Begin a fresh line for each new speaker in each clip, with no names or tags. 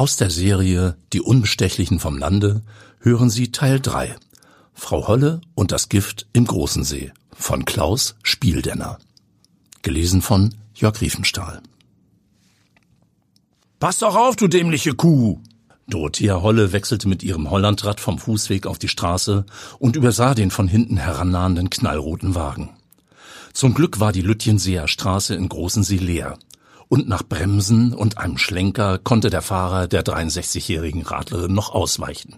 Aus der Serie Die Unbestechlichen vom Lande hören Sie Teil 3. Frau Holle und das Gift im Großen See von Klaus Spieldenner. Gelesen von Jörg Riefenstahl.
Pass doch auf, du dämliche Kuh!
Dorothea Holle wechselte mit ihrem Hollandrad vom Fußweg auf die Straße und übersah den von hinten herannahenden knallroten Wagen. Zum Glück war die Lütjenseer Straße in Großensee leer und nach Bremsen und einem Schlenker konnte der Fahrer der 63-jährigen Radlerin noch ausweichen.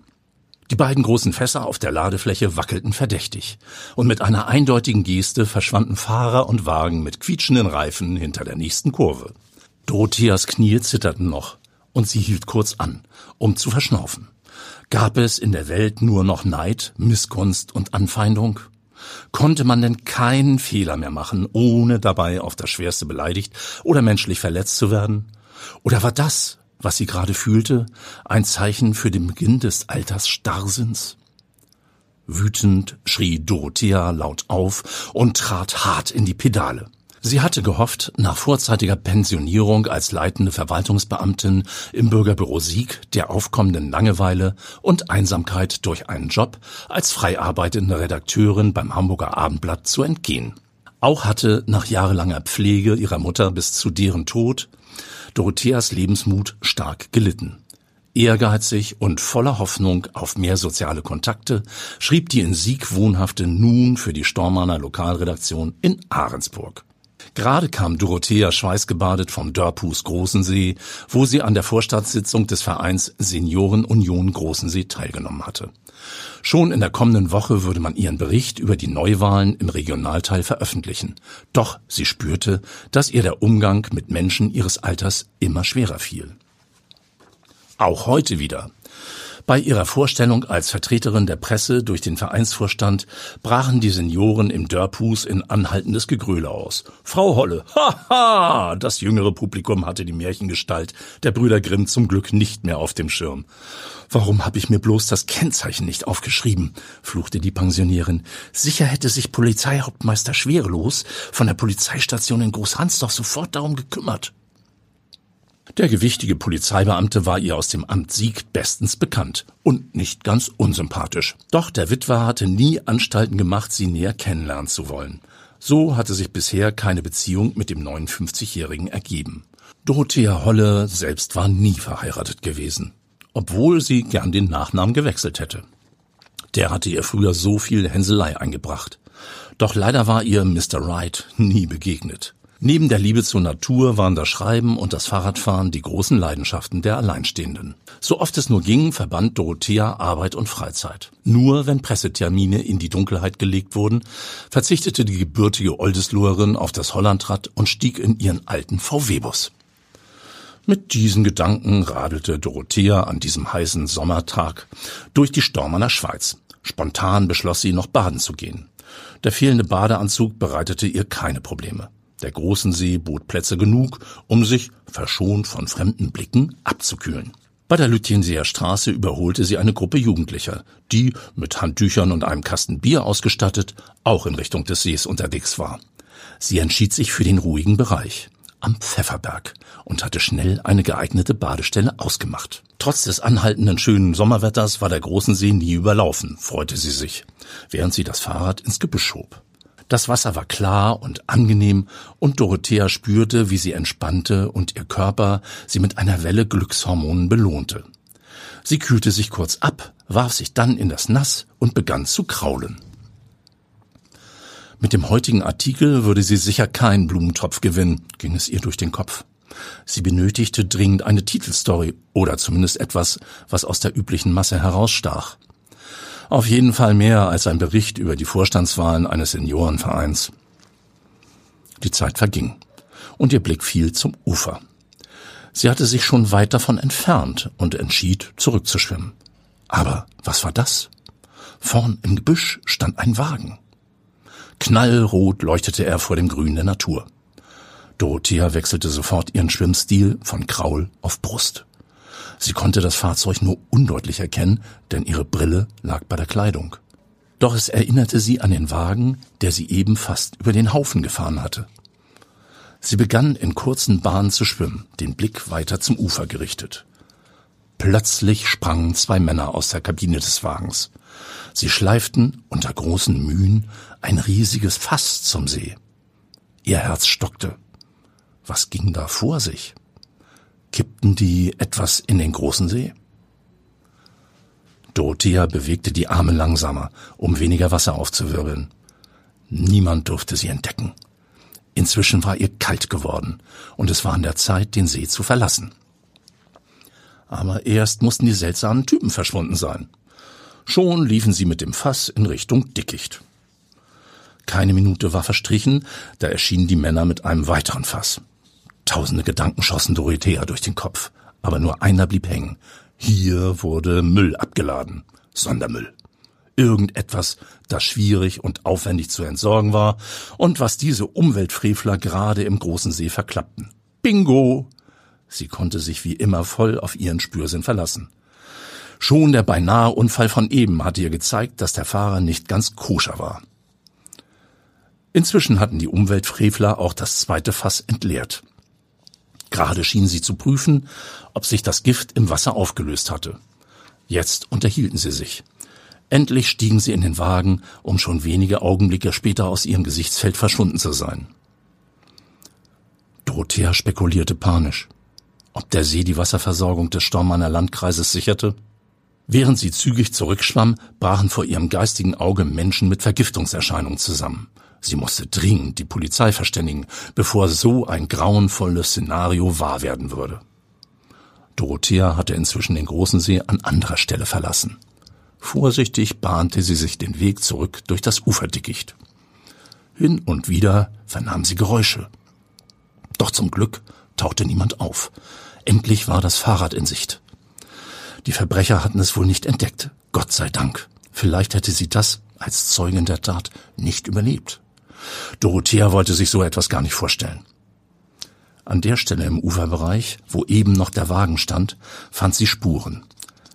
Die beiden großen Fässer auf der Ladefläche wackelten verdächtig, und mit einer eindeutigen Geste verschwanden Fahrer und Wagen mit quietschenden Reifen hinter der nächsten Kurve. Dorotheas Knie zitterten noch, und sie hielt kurz an, um zu verschnaufen. Gab es in der Welt nur noch Neid, Missgunst und Anfeindung? Konnte man denn keinen Fehler mehr machen, ohne dabei auf das Schwerste beleidigt oder menschlich verletzt zu werden? Oder war das, was sie gerade fühlte, ein Zeichen für den Beginn des Alters Starrsinns? Wütend schrie Dorothea laut auf und trat hart in die Pedale. Sie hatte gehofft, nach vorzeitiger Pensionierung als leitende Verwaltungsbeamtin im Bürgerbüro Sieg der aufkommenden Langeweile und Einsamkeit durch einen Job als frei arbeitende Redakteurin beim Hamburger Abendblatt zu entgehen. Auch hatte nach jahrelanger Pflege ihrer Mutter bis zu deren Tod Dorotheas Lebensmut stark gelitten. Ehrgeizig und voller Hoffnung auf mehr soziale Kontakte schrieb die in Sieg wohnhafte nun für die Stormanner Lokalredaktion in Ahrensburg. Gerade kam Dorothea schweißgebadet vom Dörpus Großensee, wo sie an der Vorstandssitzung des Vereins Senioren Union Großensee teilgenommen hatte. Schon in der kommenden Woche würde man ihren Bericht über die Neuwahlen im Regionalteil veröffentlichen. Doch sie spürte, dass ihr der Umgang mit Menschen ihres Alters immer schwerer fiel. Auch heute wieder. Bei ihrer Vorstellung als Vertreterin der Presse durch den Vereinsvorstand brachen die Senioren im Dörphus in anhaltendes Gegröle aus. Frau Holle, haha! Das jüngere Publikum hatte die Märchengestalt der Brüder Grimm zum Glück nicht mehr auf dem Schirm. Warum habe ich mir bloß das Kennzeichen nicht aufgeschrieben? fluchte die Pensionärin. Sicher hätte sich Polizeihauptmeister Schwerelos von der Polizeistation in Großhansdorf sofort darum gekümmert. Der gewichtige Polizeibeamte war ihr aus dem Amt Sieg bestens bekannt und nicht ganz unsympathisch. Doch der Witwer hatte nie Anstalten gemacht, sie näher kennenlernen zu wollen. So hatte sich bisher keine Beziehung mit dem 59-Jährigen ergeben. Dorothea Holle selbst war nie verheiratet gewesen, obwohl sie gern den Nachnamen gewechselt hätte. Der hatte ihr früher so viel Hänselei eingebracht. Doch leider war ihr Mr. Wright nie begegnet. Neben der Liebe zur Natur waren das Schreiben und das Fahrradfahren die großen Leidenschaften der Alleinstehenden. So oft es nur ging, verband Dorothea Arbeit und Freizeit. Nur wenn Pressetermine in die Dunkelheit gelegt wurden, verzichtete die gebürtige Oldesloherin auf das Hollandrad und stieg in ihren alten VW-Bus. Mit diesen Gedanken radelte Dorothea an diesem heißen Sommertag durch die Stormanner Schweiz. Spontan beschloss sie, noch baden zu gehen. Der fehlende Badeanzug bereitete ihr keine Probleme. Der großen See bot Plätze genug, um sich, verschont von fremden Blicken, abzukühlen. Bei der Lütjenseer Straße überholte sie eine Gruppe Jugendlicher, die, mit Handtüchern und einem Kasten Bier ausgestattet, auch in Richtung des Sees unterwegs war. Sie entschied sich für den ruhigen Bereich am Pfefferberg und hatte schnell eine geeignete Badestelle ausgemacht. Trotz des anhaltenden schönen Sommerwetters war der großen See nie überlaufen, freute sie sich, während sie das Fahrrad ins Gebüsch schob. Das Wasser war klar und angenehm, und Dorothea spürte, wie sie entspannte und ihr Körper sie mit einer Welle Glückshormonen belohnte. Sie kühlte sich kurz ab, warf sich dann in das Nass und begann zu kraulen. Mit dem heutigen Artikel würde sie sicher keinen Blumentopf gewinnen, ging es ihr durch den Kopf. Sie benötigte dringend eine Titelstory oder zumindest etwas, was aus der üblichen Masse herausstach. Auf jeden Fall mehr als ein Bericht über die Vorstandswahlen eines Seniorenvereins. Die Zeit verging und ihr Blick fiel zum Ufer. Sie hatte sich schon weit davon entfernt und entschied, zurückzuschwimmen. Aber was war das? Vorn im Gebüsch stand ein Wagen. Knallrot leuchtete er vor dem Grün der Natur. Dorothea wechselte sofort ihren Schwimmstil von Kraul auf Brust. Sie konnte das Fahrzeug nur undeutlich erkennen, denn ihre Brille lag bei der Kleidung. Doch es erinnerte sie an den Wagen, der sie eben fast über den Haufen gefahren hatte. Sie begann in kurzen Bahnen zu schwimmen, den Blick weiter zum Ufer gerichtet. Plötzlich sprangen zwei Männer aus der Kabine des Wagens. Sie schleiften unter großen Mühen ein riesiges Fass zum See. Ihr Herz stockte. Was ging da vor sich? Kippten die etwas in den großen See? Dorothea bewegte die Arme langsamer, um weniger Wasser aufzuwirbeln. Niemand durfte sie entdecken. Inzwischen war ihr kalt geworden, und es war an der Zeit, den See zu verlassen. Aber erst mussten die seltsamen Typen verschwunden sein. Schon liefen sie mit dem Fass in Richtung Dickicht. Keine Minute war verstrichen, da erschienen die Männer mit einem weiteren Fass. Tausende Gedanken schossen Dorothea durch den Kopf, aber nur einer blieb hängen. Hier wurde Müll abgeladen. Sondermüll. Irgendetwas, das schwierig und aufwendig zu entsorgen war und was diese Umweltfrevler gerade im großen See verklappten. Bingo! Sie konnte sich wie immer voll auf ihren Spürsinn verlassen. Schon der beinahe Unfall von eben hatte ihr gezeigt, dass der Fahrer nicht ganz koscher war. Inzwischen hatten die Umweltfrevler auch das zweite Fass entleert. Gerade schien sie zu prüfen, ob sich das Gift im Wasser aufgelöst hatte. Jetzt unterhielten sie sich. Endlich stiegen sie in den Wagen, um schon wenige Augenblicke später aus ihrem Gesichtsfeld verschwunden zu sein. Dorothea spekulierte panisch, ob der See die Wasserversorgung des Stormanner Landkreises sicherte. Während sie zügig zurückschwamm, brachen vor ihrem geistigen Auge Menschen mit Vergiftungserscheinungen zusammen. Sie musste dringend die Polizei verständigen, bevor so ein grauenvolles Szenario wahr werden würde. Dorothea hatte inzwischen den großen See an anderer Stelle verlassen. Vorsichtig bahnte sie sich den Weg zurück durch das Uferdickicht. Hin und wieder vernahm sie Geräusche. Doch zum Glück tauchte niemand auf. Endlich war das Fahrrad in Sicht. Die Verbrecher hatten es wohl nicht entdeckt. Gott sei Dank. Vielleicht hätte sie das als Zeugin der Tat nicht überlebt. Dorothea wollte sich so etwas gar nicht vorstellen. An der Stelle im Uferbereich, wo eben noch der Wagen stand, fand sie Spuren.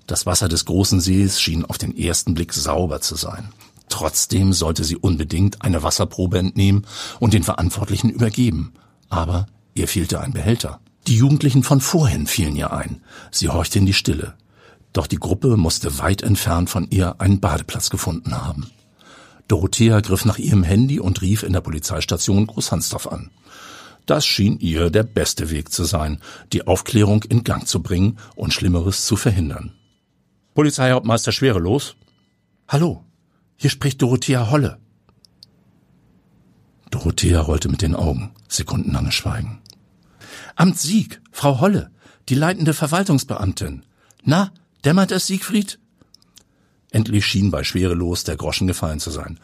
Das Wasser des großen Sees schien auf den ersten Blick sauber zu sein. Trotzdem sollte sie unbedingt eine Wasserprobe entnehmen und den Verantwortlichen übergeben. Aber ihr fehlte ein Behälter. Die Jugendlichen von vorhin fielen ihr ein. Sie horchte in die Stille. Doch die Gruppe musste weit entfernt von ihr einen Badeplatz gefunden haben. Dorothea griff nach ihrem Handy und rief in der Polizeistation Großhansdorf an. Das schien ihr der beste Weg zu sein, die Aufklärung in Gang zu bringen und Schlimmeres zu verhindern. Polizeihauptmeister Schwerelos? Hallo, hier spricht Dorothea Holle. Dorothea rollte mit den Augen. Sekundenlange Schweigen. Amt Sieg, Frau Holle, die leitende Verwaltungsbeamtin. Na, Dämmert es, Siegfried? Endlich schien bei Schwerelos der Groschen gefallen zu sein.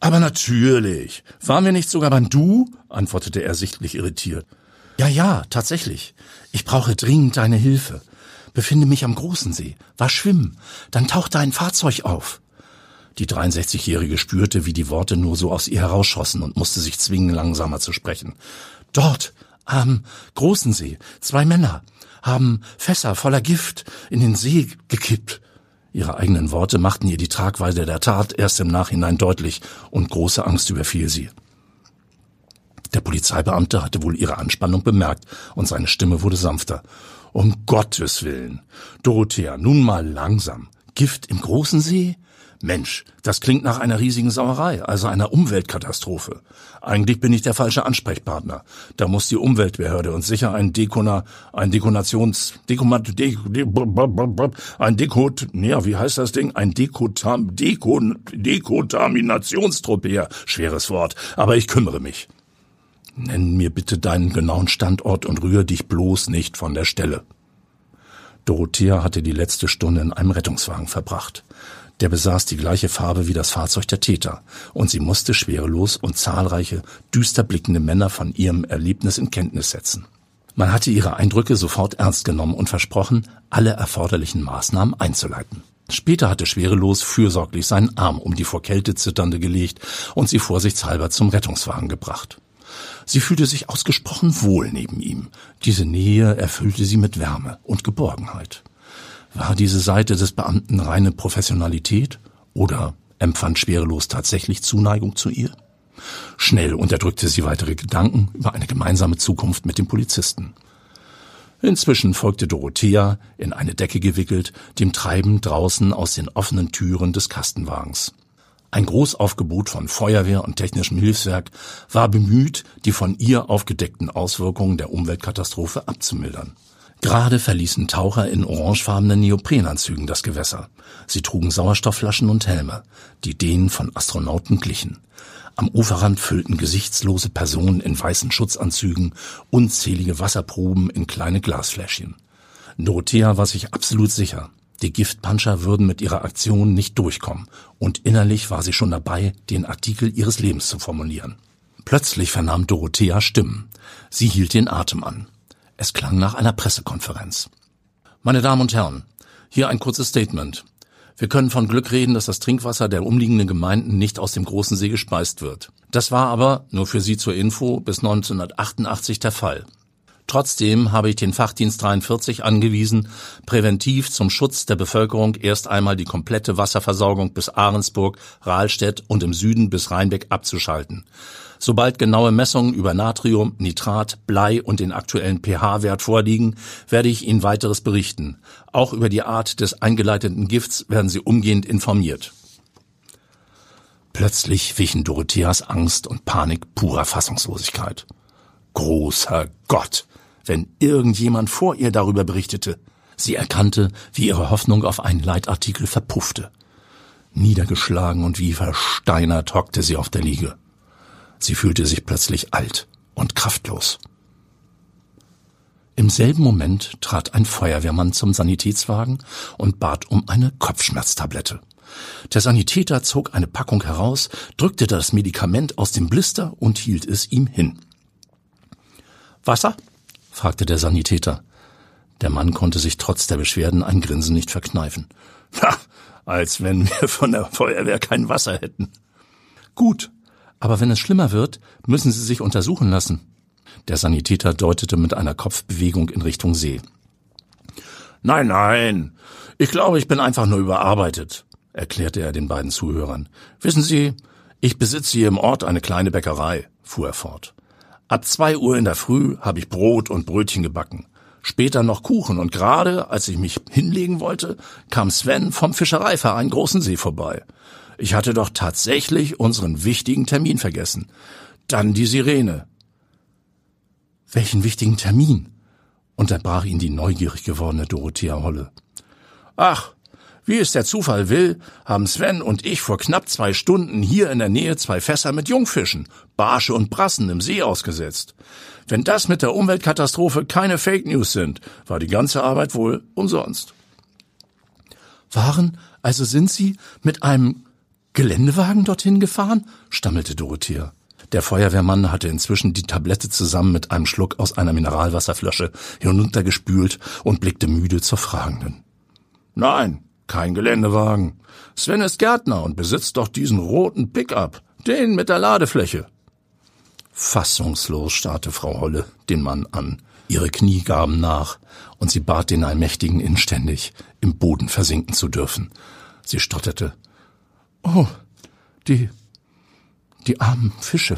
Aber natürlich. Waren wir nicht sogar beim Du? antwortete er sichtlich irritiert. Ja, ja, tatsächlich. Ich brauche dringend deine Hilfe. Befinde mich am großen See, war schwimmen, dann tauchte ein Fahrzeug auf. Die 63-Jährige spürte, wie die Worte nur so aus ihr herausschossen und musste sich zwingen, langsamer zu sprechen. Dort, am großen See, zwei Männer haben Fässer voller Gift in den See gekippt. Ihre eigenen Worte machten ihr die Tragweite der Tat erst im Nachhinein deutlich und große Angst überfiel sie. Der Polizeibeamte hatte wohl ihre Anspannung bemerkt und seine Stimme wurde sanfter. Um Gottes Willen. Dorothea, nun mal langsam. Gift im großen See? Mensch, das klingt nach einer riesigen Sauerei, also einer Umweltkatastrophe. Eigentlich bin ich der falsche Ansprechpartner. Da muss die Umweltbehörde uns sicher ein Dekona, ein Dekonations, Dekomat, De, De, ein Dekot, ja, wie heißt das Ding? Ein Dekotam, Dekon, Dekontaminationstruppe her. Schweres Wort, aber ich kümmere mich. Nenn mir bitte deinen genauen Standort und rühre dich bloß nicht von der Stelle. Dorothea hatte die letzte Stunde in einem Rettungswagen verbracht. Der besaß die gleiche Farbe wie das Fahrzeug der Täter, und sie musste schwerelos und zahlreiche, düster blickende Männer von ihrem Erlebnis in Kenntnis setzen. Man hatte ihre Eindrücke sofort ernst genommen und versprochen, alle erforderlichen Maßnahmen einzuleiten. Später hatte Schwerelos fürsorglich seinen Arm um die vor Kälte zitternde gelegt und sie vorsichtshalber zum Rettungswagen gebracht. Sie fühlte sich ausgesprochen wohl neben ihm. Diese Nähe erfüllte sie mit Wärme und Geborgenheit. War diese Seite des Beamten reine Professionalität oder empfand Schwerelos tatsächlich Zuneigung zu ihr? Schnell unterdrückte sie weitere Gedanken über eine gemeinsame Zukunft mit dem Polizisten. Inzwischen folgte Dorothea, in eine Decke gewickelt, dem Treiben draußen aus den offenen Türen des Kastenwagens. Ein Großaufgebot von Feuerwehr und technischem Hilfswerk war bemüht, die von ihr aufgedeckten Auswirkungen der Umweltkatastrophe abzumildern. Gerade verließen Taucher in orangefarbenen Neoprenanzügen das Gewässer. Sie trugen Sauerstoffflaschen und Helme, die denen von Astronauten glichen. Am Uferrand füllten gesichtslose Personen in weißen Schutzanzügen unzählige Wasserproben in kleine Glasfläschchen. Dorothea war sich absolut sicher, die Giftpuncher würden mit ihrer Aktion nicht durchkommen, und innerlich war sie schon dabei, den Artikel ihres Lebens zu formulieren. Plötzlich vernahm Dorothea Stimmen. Sie hielt den Atem an. Es klang nach einer Pressekonferenz. Meine Damen und Herren, hier ein kurzes Statement. Wir können von Glück reden, dass das Trinkwasser der umliegenden Gemeinden nicht aus dem großen See gespeist wird. Das war aber, nur für Sie zur Info, bis 1988 der Fall. Trotzdem habe ich den Fachdienst 43 angewiesen, präventiv zum Schutz der Bevölkerung erst einmal die komplette Wasserversorgung bis Ahrensburg, Rahlstedt und im Süden bis Rheinbeck abzuschalten. Sobald genaue Messungen über Natrium, Nitrat, Blei und den aktuellen pH-Wert vorliegen, werde ich Ihnen weiteres berichten. Auch über die Art des eingeleiteten Gifts werden Sie umgehend informiert. Plötzlich wichen Dorotheas Angst und Panik purer Fassungslosigkeit. Großer Gott, wenn irgendjemand vor ihr darüber berichtete. Sie erkannte, wie ihre Hoffnung auf einen Leitartikel verpuffte. Niedergeschlagen und wie versteinert hockte sie auf der Liege. Sie fühlte sich plötzlich alt und kraftlos. Im selben Moment trat ein Feuerwehrmann zum Sanitätswagen und bat um eine Kopfschmerztablette. Der Sanitäter zog eine Packung heraus, drückte das Medikament aus dem Blister und hielt es ihm hin. Wasser? fragte der Sanitäter. Der Mann konnte sich trotz der Beschwerden ein Grinsen nicht verkneifen.
Ha, als wenn wir von der Feuerwehr kein Wasser hätten.
Gut, aber wenn es schlimmer wird, müssen Sie sich untersuchen lassen. Der Sanitäter deutete mit einer Kopfbewegung in Richtung See.
Nein, nein. Ich glaube, ich bin einfach nur überarbeitet, erklärte er den beiden Zuhörern. Wissen Sie, ich besitze hier im Ort eine kleine Bäckerei, fuhr er fort. Ab zwei Uhr in der Früh habe ich Brot und Brötchen gebacken. Später noch Kuchen und gerade, als ich mich hinlegen wollte, kam Sven vom Fischereiverein Großen See vorbei. Ich hatte doch tatsächlich unseren wichtigen Termin vergessen. Dann die Sirene.
Welchen wichtigen Termin? unterbrach ihn die neugierig gewordene Dorothea Holle.
Ach, wie es der Zufall will, haben Sven und ich vor knapp zwei Stunden hier in der Nähe zwei Fässer mit Jungfischen, Barsche und Brassen im See ausgesetzt. Wenn das mit der Umweltkatastrophe keine Fake News sind, war die ganze Arbeit wohl umsonst.
Waren, also sind Sie mit einem Geländewagen dorthin gefahren? stammelte Dorothea. Der Feuerwehrmann hatte inzwischen die Tablette zusammen mit einem Schluck aus einer Mineralwasserflasche hinuntergespült und blickte müde zur Fragenden.
Nein, kein Geländewagen. Sven ist Gärtner und besitzt doch diesen roten Pickup, den mit der Ladefläche.
Fassungslos starrte Frau Holle den Mann an. Ihre Knie gaben nach, und sie bat den Allmächtigen inständig, im Boden versinken zu dürfen. Sie stotterte Oh, die, die armen Fische.